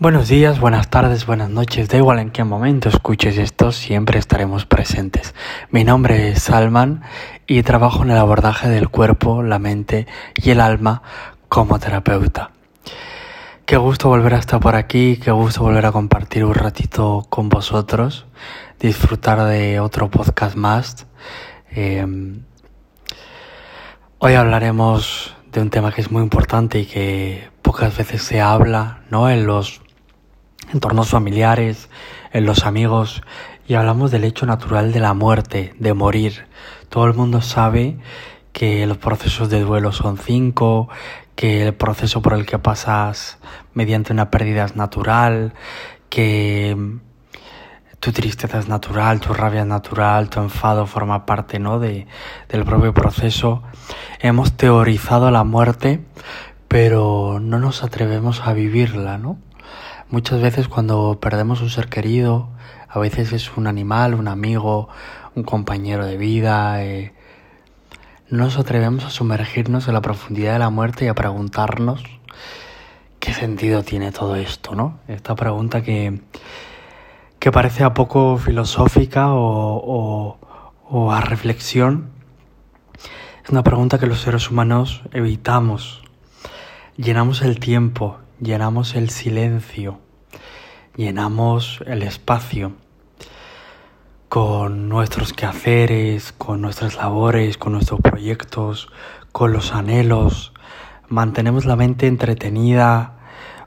Buenos días, buenas tardes, buenas noches, da igual en qué momento escuches esto, siempre estaremos presentes. Mi nombre es Salman y trabajo en el abordaje del cuerpo, la mente y el alma como terapeuta. Qué gusto volver a estar por aquí, qué gusto volver a compartir un ratito con vosotros, disfrutar de otro podcast más. Em, hoy hablaremos de un tema que es muy importante y que pocas veces se habla, ¿no? En los entornos familiares, en los amigos, y hablamos del hecho natural de la muerte, de morir. Todo el mundo sabe que los procesos de duelo son cinco, que el proceso por el que pasas mediante una pérdida es natural, que tu tristeza es natural, tu rabia es natural, tu enfado forma parte ¿no? de, del propio proceso. Hemos teorizado la muerte, pero no nos atrevemos a vivirla, ¿no? Muchas veces cuando perdemos un ser querido, a veces es un animal, un amigo, un compañero de vida, eh, no nos atrevemos a sumergirnos en la profundidad de la muerte y a preguntarnos qué sentido tiene todo esto, ¿no? Esta pregunta que, que parece a poco filosófica o a reflexión, es una pregunta que los seres humanos evitamos. Llenamos el tiempo llenamos el silencio, llenamos el espacio con nuestros quehaceres, con nuestras labores, con nuestros proyectos, con los anhelos. Mantenemos la mente entretenida,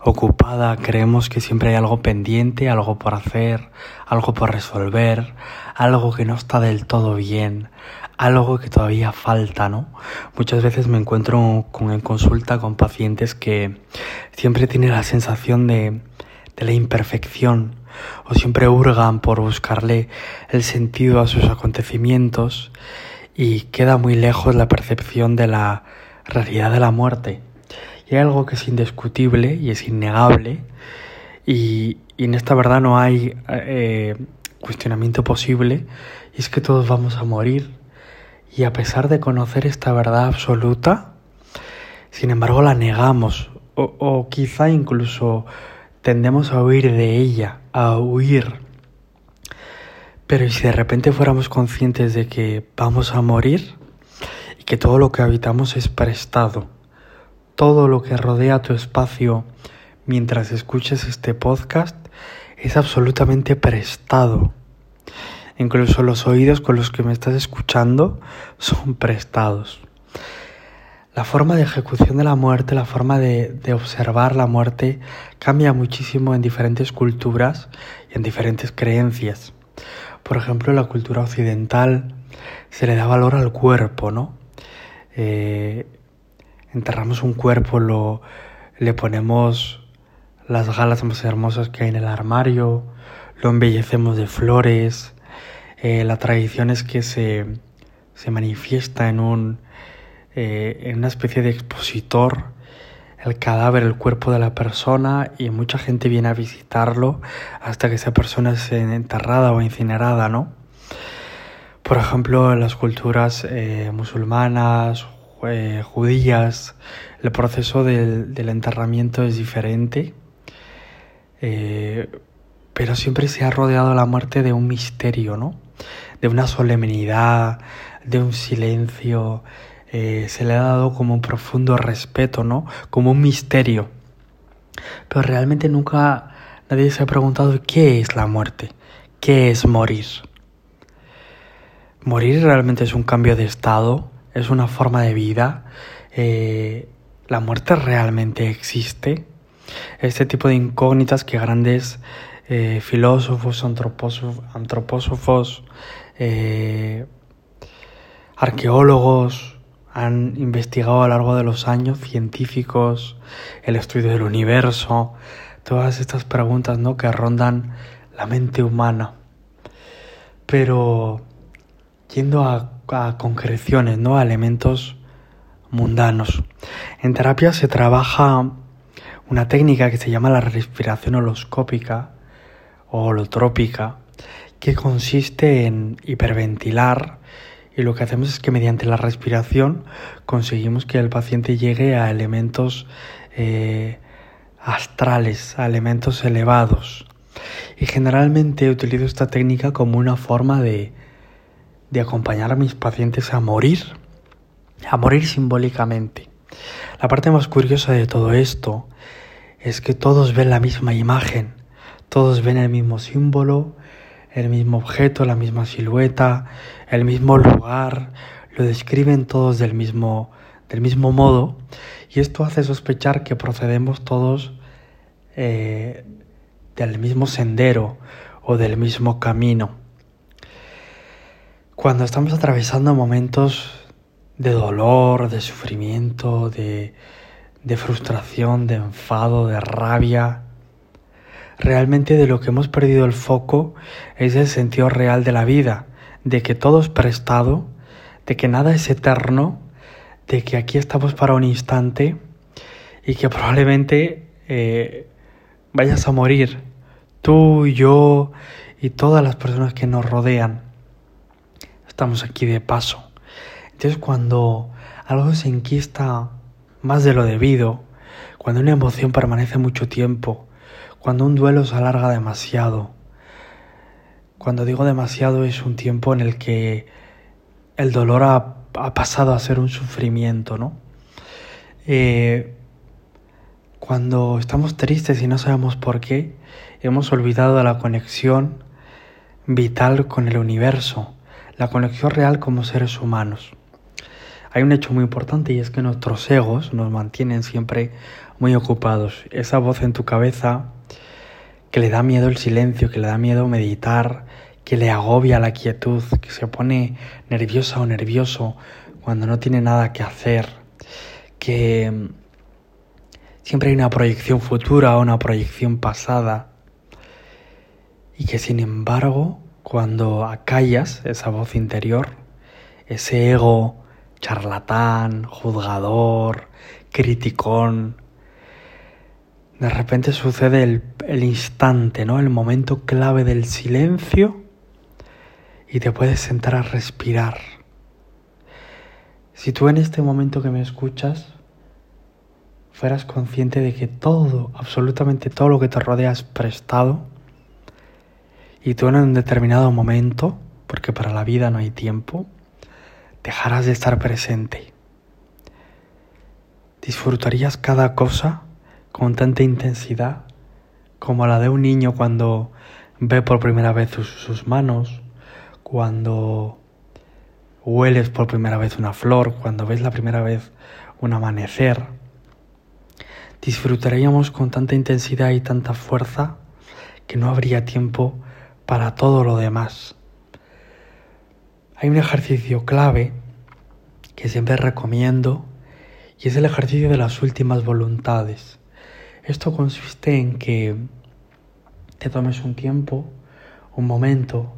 ocupada, creemos que siempre hay algo pendiente, algo por hacer, algo por resolver, algo que no está del todo bien, algo que todavía falta, ¿no? Muchas veces me encuentro con, en consulta con pacientes que siempre tienen la sensación de, de la imperfección o siempre hurgan por buscarle el sentido a sus acontecimientos y queda muy lejos la percepción de la realidad de la muerte. Y hay algo que es indiscutible y es innegable y, en esta verdad no hay eh, cuestionamiento posible y es que todos vamos a morir y a pesar de conocer esta verdad absoluta, sin embargo la negamos o, quizá incluso tendemos a huir de ella, a huir. Pero si de repente fuéramos conscientes de que vamos a morir y que todo lo que habitamos es prestado, todo lo que rodea tu espacio mientras escuches este podcast es absolutamente prestado. Incluso los oídos con los que me estás escuchando son prestados. La forma de ejecución de la muerte, la forma de, observar la muerte cambia muchísimo en diferentes culturas y en diferentes creencias. Por ejemplo, en la cultura occidental se le da valor al cuerpo, ¿no? Eh, enterramos un cuerpo, lo, le ponemos las galas más hermosas que hay en el armario, lo embellecemos de flores, eh, la tradición es que se, se manifiesta en, un, eh, en una especie de expositor el cadáver, el cuerpo de la persona y mucha gente viene a visitarlo hasta que esa persona es enterrada o incinerada, ¿no? Por ejemplo, en las culturas eh, musulmanas, judías, el proceso del, del enterramiento es diferente, pero siempre se ha rodeado la muerte de un misterio, ¿no? de una solemnidad, de un silencio, eh, se le ha dado como un profundo respeto, ¿no? Como un misterio. Pero realmente nunca nadie se ha preguntado qué es la muerte, qué es morir. Morir realmente es un cambio de estado, es una forma de vida. Eh, la muerte realmente existe. Este tipo de incógnitas que grandes eh, filósofos, antropósofos, arqueólogos han investigado a lo largo de los años, científicos, el estudio del universo, todas estas preguntas ¿no? que rondan la mente humana. Pero yendo a, concreciones, ¿no? a elementos mundanos. En terapia se trabaja una técnica que se llama la respiración holoscópica, holotrópica que consiste en hiperventilar y lo que hacemos es que mediante la respiración conseguimos que el paciente llegue a elementos eh, astrales, a elementos elevados. Y generalmente utilizo esta técnica como una forma de, de acompañar a mis pacientes a morir, a morir simbólicamente. La parte más curiosa de todo esto es que todos ven la misma imagen, todos ven el mismo símbolo, el mismo objeto, la misma silueta, el mismo lugar, lo describen todos del mismo, del mismo modo y esto hace sospechar que procedemos todos eh, del mismo sendero o del mismo camino. Cuando estamos atravesando momentos de dolor, de sufrimiento, de, de frustración, de enfado, de rabia, realmente de lo que hemos perdido el foco es el sentido real de la vida, de que todo es prestado, de que nada es eterno, de que aquí estamos para un instante y que probablemente eh, vayas a morir, tú, yo y todas las personas que nos rodean. Estamos aquí de paso. Entonces cuando algo se enquista más de lo debido, cuando una emoción permanece mucho tiempo, cuando un duelo se alarga demasiado, cuando digo demasiado es un tiempo en el que el dolor ha, pasado a ser un sufrimiento, ¿no? Eh, cuando estamos tristes y no sabemos por qué, hemos olvidado la conexión vital con el universo, la conexión real como seres humanos. Hay un hecho muy importante y es que nuestros egos nos mantienen siempre muy ocupados. Esa voz en tu cabeza que le da miedo el silencio, que le da miedo meditar, que le agobia la quietud, que se pone nerviosa o nervioso cuando no tiene nada que hacer, que Siempre hay una proyección futura o una proyección pasada. Y que sin embargo, cuando acallas esa voz interior, ese ego charlatán, juzgador, criticón, de repente sucede el, el, instante, ¿no? El momento clave del silencio y te puedes sentar a respirar. Si tú en este momento que me escuchas fueras consciente de que todo, absolutamente todo lo que te rodea es prestado y tú en un determinado momento, porque para la vida no hay tiempo, dejarás de estar presente. Disfrutarías cada cosa con tanta intensidad como la de un niño cuando ve por primera vez sus, manos, cuando hueles por primera vez una flor, cuando ves la primera vez un amanecer disfrutaríamos con tanta intensidad y tanta fuerza que no habría tiempo para todo lo demás. Hay un ejercicio clave que siempre recomiendo y es el ejercicio de las últimas voluntades. Esto consiste en que te tomes un tiempo, un momento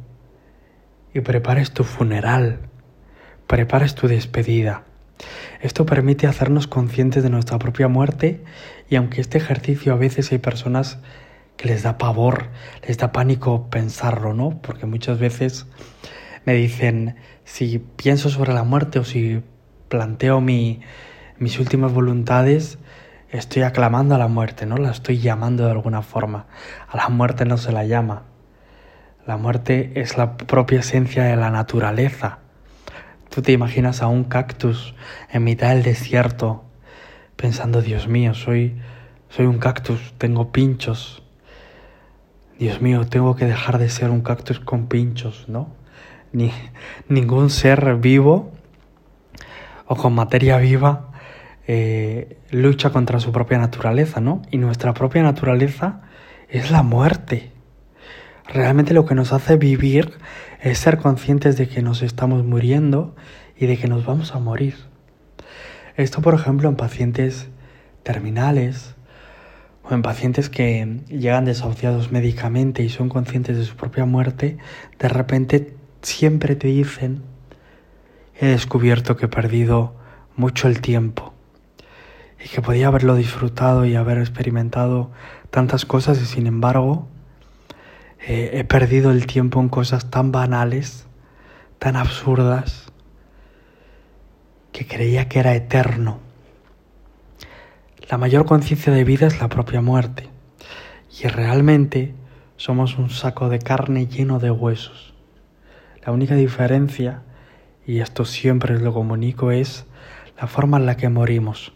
y prepares tu funeral, prepares tu despedida. Esto permite hacernos conscientes de nuestra propia muerte y aunque este ejercicio a veces hay personas que les da pavor, les da pánico pensarlo, ¿no? Porque muchas veces me dicen, si pienso sobre la muerte o si planteo mi, mis últimas voluntades, estoy aclamando a la muerte, ¿no? La estoy llamando de alguna forma. A la muerte no se la llama. La muerte es la propia esencia de la naturaleza. Tú te imaginas a un cactus en mitad del desierto pensando, Dios mío, soy, soy un cactus, tengo pinchos. Dios mío, tengo que dejar de ser un cactus con pinchos, ¿no? Ni, ningún ser vivo o con materia viva eh, lucha contra su propia naturaleza, ¿no? Y nuestra propia naturaleza es la muerte. Realmente lo que nos hace vivir es ser conscientes de que nos estamos muriendo y de que nos vamos a morir. Esto, por ejemplo, en pacientes terminales o en pacientes que llegan desahuciados médicamente y son conscientes de su propia muerte, de repente siempre te dicen, he descubierto que he perdido mucho el tiempo y que podía haberlo disfrutado y haber experimentado tantas cosas y sin embargo eh, he perdido el tiempo en cosas tan banales, tan absurdas, que creía que era eterno. La mayor conciencia de vida es la propia muerte. Y realmente somos un saco de carne lleno de huesos. La única diferencia, y esto siempre lo comunico, es la forma en la que morimos.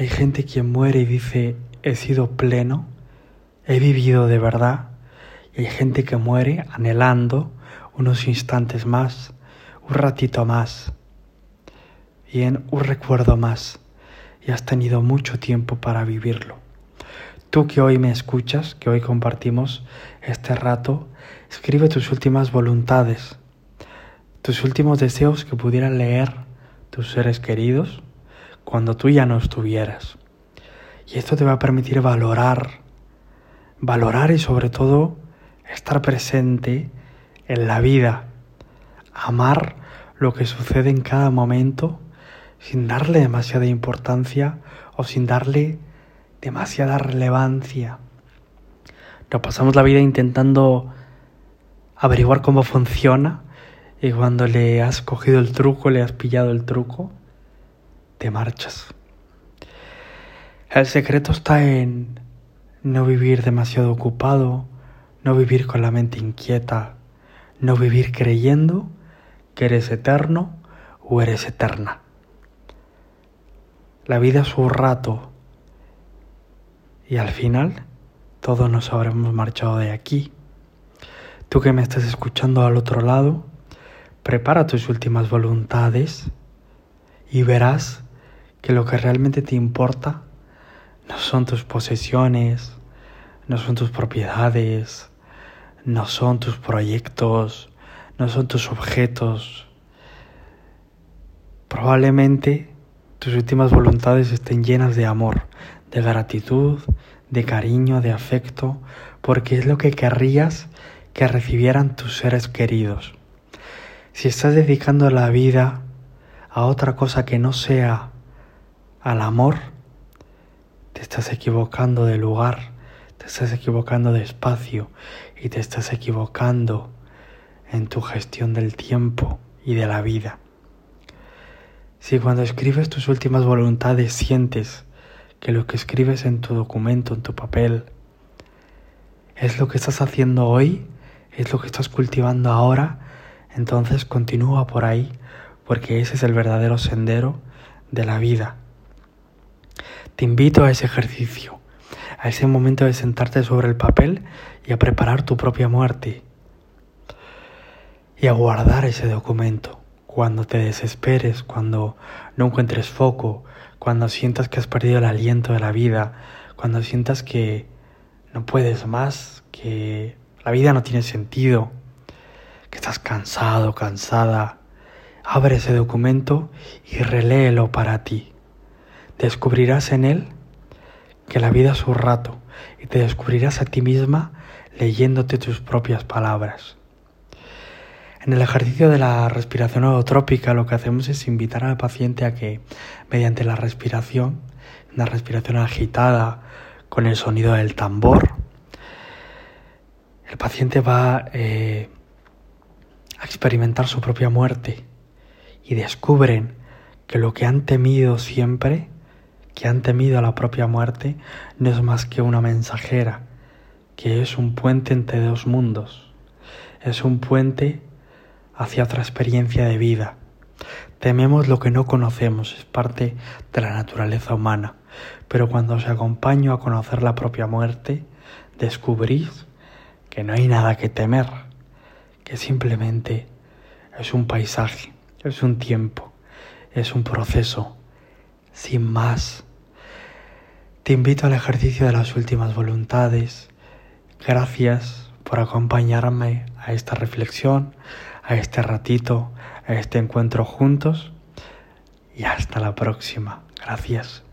Hay gente quien muere y dice, he sido pleno, he vivido de verdad, y hay gente que muere anhelando unos instantes más, un ratito más, bien, un recuerdo más, y has tenido mucho tiempo para vivirlo. Tú que hoy me escuchas, que hoy compartimos este rato, escribe tus últimas voluntades, tus últimos deseos que pudieran leer tus seres queridos cuando tú ya no estuvieras. Y esto te va a permitir valorar, valorar y sobre todo estar presente en la vida, amar lo que sucede en cada momento sin darle demasiada importancia o sin darle demasiada relevancia. Nos pasamos la vida intentando averiguar cómo funciona y cuando le has cogido el truco, le has pillado el truco, te marchas. El secreto está en no vivir demasiado ocupado, no vivir con la mente inquieta, no vivir creyendo que eres eterno o eres eterna. La vida es un rato y al final todos nos habremos marchado de aquí. Tú que me estás escuchando al otro lado, prepara tus últimas voluntades y verás que lo que realmente te importa no son tus posesiones, no son tus propiedades, no son tus proyectos, no son tus objetos. Probablemente tus últimas voluntades estén llenas de amor, de gratitud, de cariño, de afecto, porque es lo que querrías que recibieran tus seres queridos. Si estás dedicando la vida a otra cosa que no sea al amor, te estás equivocando de lugar, te estás equivocando de espacio y te estás equivocando en tu gestión del tiempo y de la vida. Si cuando escribes tus últimas voluntades sientes que lo que escribes en tu documento, en tu papel, es lo que estás haciendo hoy, es lo que estás cultivando ahora, entonces continúa por ahí, porque ese es el verdadero sendero de la vida. Te invito a ese ejercicio, a ese momento de sentarte sobre el papel y a preparar tu propia muerte y a guardar ese documento. Cuando te desesperes, cuando no encuentres foco, cuando sientas que has perdido el aliento de la vida, cuando sientas que no puedes más, que la vida no tiene sentido, que estás cansado, cansada, abre ese documento y reléelo para ti. Descubrirás en él que la vida es un rato y te descubrirás a ti misma leyéndote tus propias palabras. En el ejercicio de la respiración holotrópica lo que hacemos es invitar al paciente a que mediante la respiración, una respiración agitada con el sonido del tambor, el paciente va eh, a experimentar su propia muerte y descubren que lo que han temido siempre, que han temido la propia muerte, no es más que una mensajera, que es un puente entre dos mundos, es un puente hacia otra experiencia de vida. Tememos lo que no conocemos, es parte de la naturaleza humana, pero cuando os acompaño a conocer la propia muerte, descubrís que no hay nada que temer, que simplemente es un paisaje, es un tiempo, es un proceso, sin más. Te invito al ejercicio de las últimas voluntades. Gracias por acompañarme a esta reflexión, a este ratito, a este encuentro juntos y hasta la próxima. Gracias.